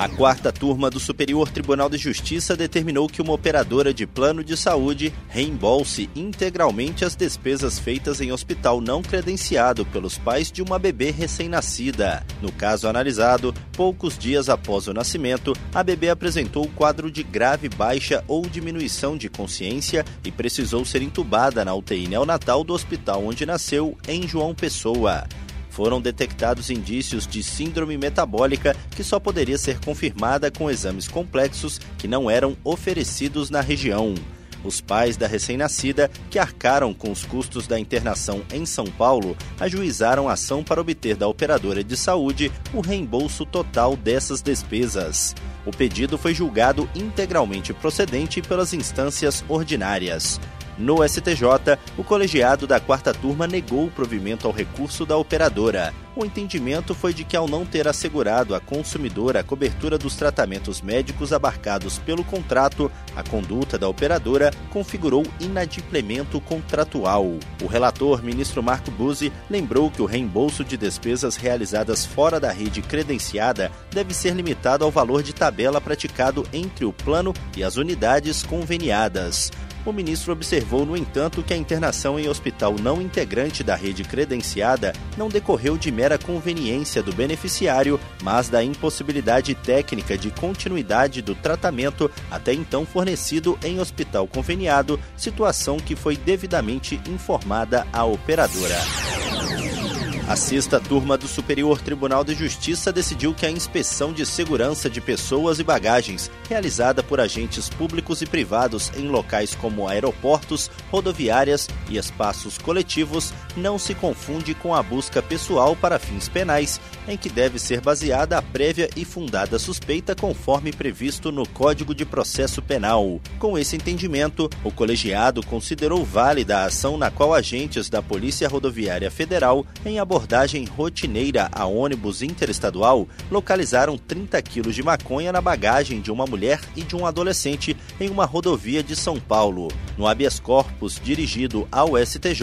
A quarta turma do Superior Tribunal de Justiça determinou que uma operadora de plano de saúde reembolse integralmente as despesas feitas em hospital não credenciado pelos pais de uma bebê recém-nascida. No caso analisado, poucos dias após o nascimento, a bebê apresentou quadro de grave baixa ou diminuição de consciência e precisou ser entubada na UTI neonatal do hospital onde nasceu, em João Pessoa foram detectados indícios de síndrome metabólica que só poderia ser confirmada com exames complexos que não eram oferecidos na região. Os pais da recém-nascida, que arcaram com os custos da internação em São Paulo, ajuizaram a ação para obter da operadora de saúde o reembolso total dessas despesas. O pedido foi julgado integralmente procedente pelas instâncias ordinárias. No STJ, o colegiado da quarta turma negou o provimento ao recurso da operadora. O entendimento foi de que, ao não ter assegurado à consumidora a cobertura dos tratamentos médicos abarcados pelo contrato, a conduta da operadora configurou inadimplemento contratual. O relator, ministro Marco Buzzi, lembrou que o reembolso de despesas realizadas fora da rede credenciada deve ser limitado ao valor de tabela praticado entre o plano e as unidades conveniadas. O ministro observou, no entanto, que a internação em hospital não integrante da rede credenciada não decorreu de mera conveniência do beneficiário, mas da impossibilidade técnica de continuidade do tratamento até então fornecido em hospital conveniado, situação que foi devidamente informada à operadora. A sexta turma do Superior Tribunal de Justiça decidiu que a inspeção de segurança de pessoas e bagagens, realizada por agentes públicos e privados em locais como aeroportos, rodoviárias e espaços coletivos, não se confunde com a busca pessoal para fins penais, em que deve ser baseada a prévia e fundada suspeita conforme previsto no Código de Processo Penal. Com esse entendimento, o colegiado considerou válida a ação na qual agentes da Polícia Rodoviária Federal, em abordagem abordagem rotineira a ônibus interestadual, localizaram 30 quilos de maconha na bagagem de uma mulher e de um adolescente em uma rodovia de São Paulo. No habeas corpus dirigido ao STJ,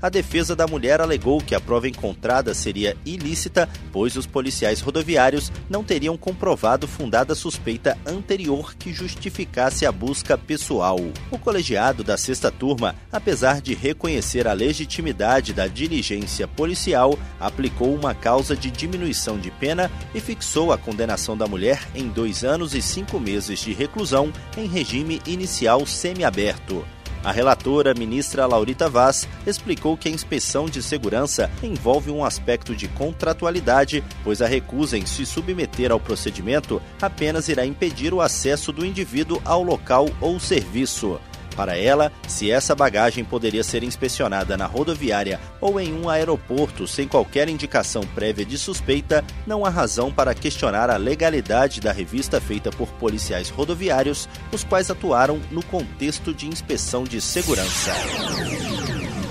a defesa da mulher alegou que a prova encontrada seria ilícita, pois os policiais rodoviários não teriam comprovado fundada suspeita anterior que justificasse a busca pessoal. O colegiado da sexta turma, apesar de reconhecer a legitimidade da diligência policial, Federal aplicou uma causa de diminuição de pena e fixou a condenação da mulher em dois anos e cinco meses de reclusão em regime inicial semiaberto. A relatora, ministra Laurita Vaz, explicou que a inspeção de segurança envolve um aspecto de contratualidade, pois a recusa em se submeter ao procedimento apenas irá impedir o acesso do indivíduo ao local ou serviço. Para ela, se essa bagagem poderia ser inspecionada na rodoviária ou em um aeroporto sem qualquer indicação prévia de suspeita, não há razão para questionar a legalidade da revista feita por policiais rodoviários, os quais atuaram no contexto de inspeção de segurança.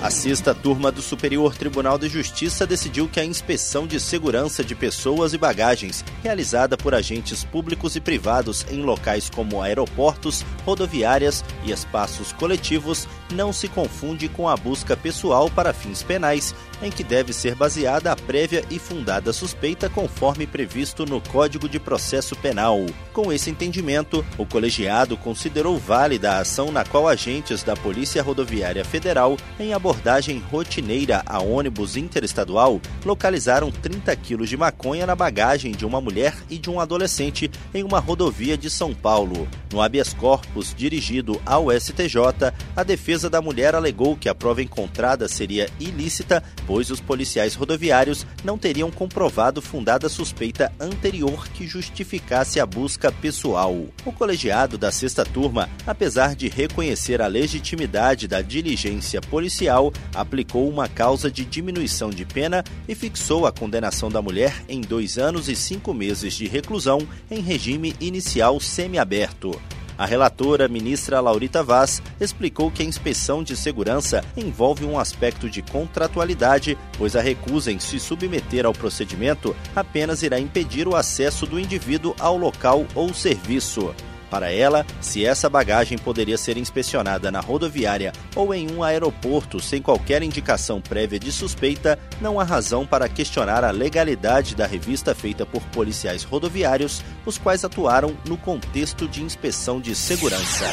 A sexta turma do Superior Tribunal de Justiça decidiu que a inspeção de segurança de pessoas e bagagens, realizada por agentes públicos e privados em locais como aeroportos, rodoviárias e espaços coletivos, não se confunde com a busca pessoal para fins penais, em que deve ser baseada a prévia e fundada suspeita conforme previsto no Código de Processo Penal. Com esse entendimento, o colegiado considerou válida a ação na qual agentes da Polícia Rodoviária Federal, em abordagem rotineira a ônibus interestadual, localizaram 30 quilos de maconha na bagagem de uma mulher e de um adolescente em uma rodovia de São Paulo. No habeas corpus dirigido ao STJ, a defesa da mulher alegou que a prova encontrada seria ilícita pois os policiais rodoviários não teriam comprovado fundada suspeita anterior que justificasse a busca pessoal. O colegiado da sexta turma, apesar de reconhecer a legitimidade da diligência policial, aplicou uma causa de diminuição de pena e fixou a condenação da mulher em dois anos e cinco meses de reclusão em regime inicial semiaberto. A relatora, ministra Laurita Vaz, explicou que a inspeção de segurança envolve um aspecto de contratualidade, pois a recusa em se submeter ao procedimento apenas irá impedir o acesso do indivíduo ao local ou serviço. Para ela, se essa bagagem poderia ser inspecionada na rodoviária ou em um aeroporto sem qualquer indicação prévia de suspeita, não há razão para questionar a legalidade da revista feita por policiais rodoviários, os quais atuaram no contexto de inspeção de segurança.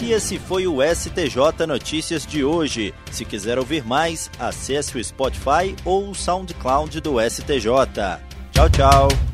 E esse foi o STJ Notícias de hoje. Se quiser ouvir mais, acesse o Spotify ou o SoundCloud do STJ. Tchau, tchau.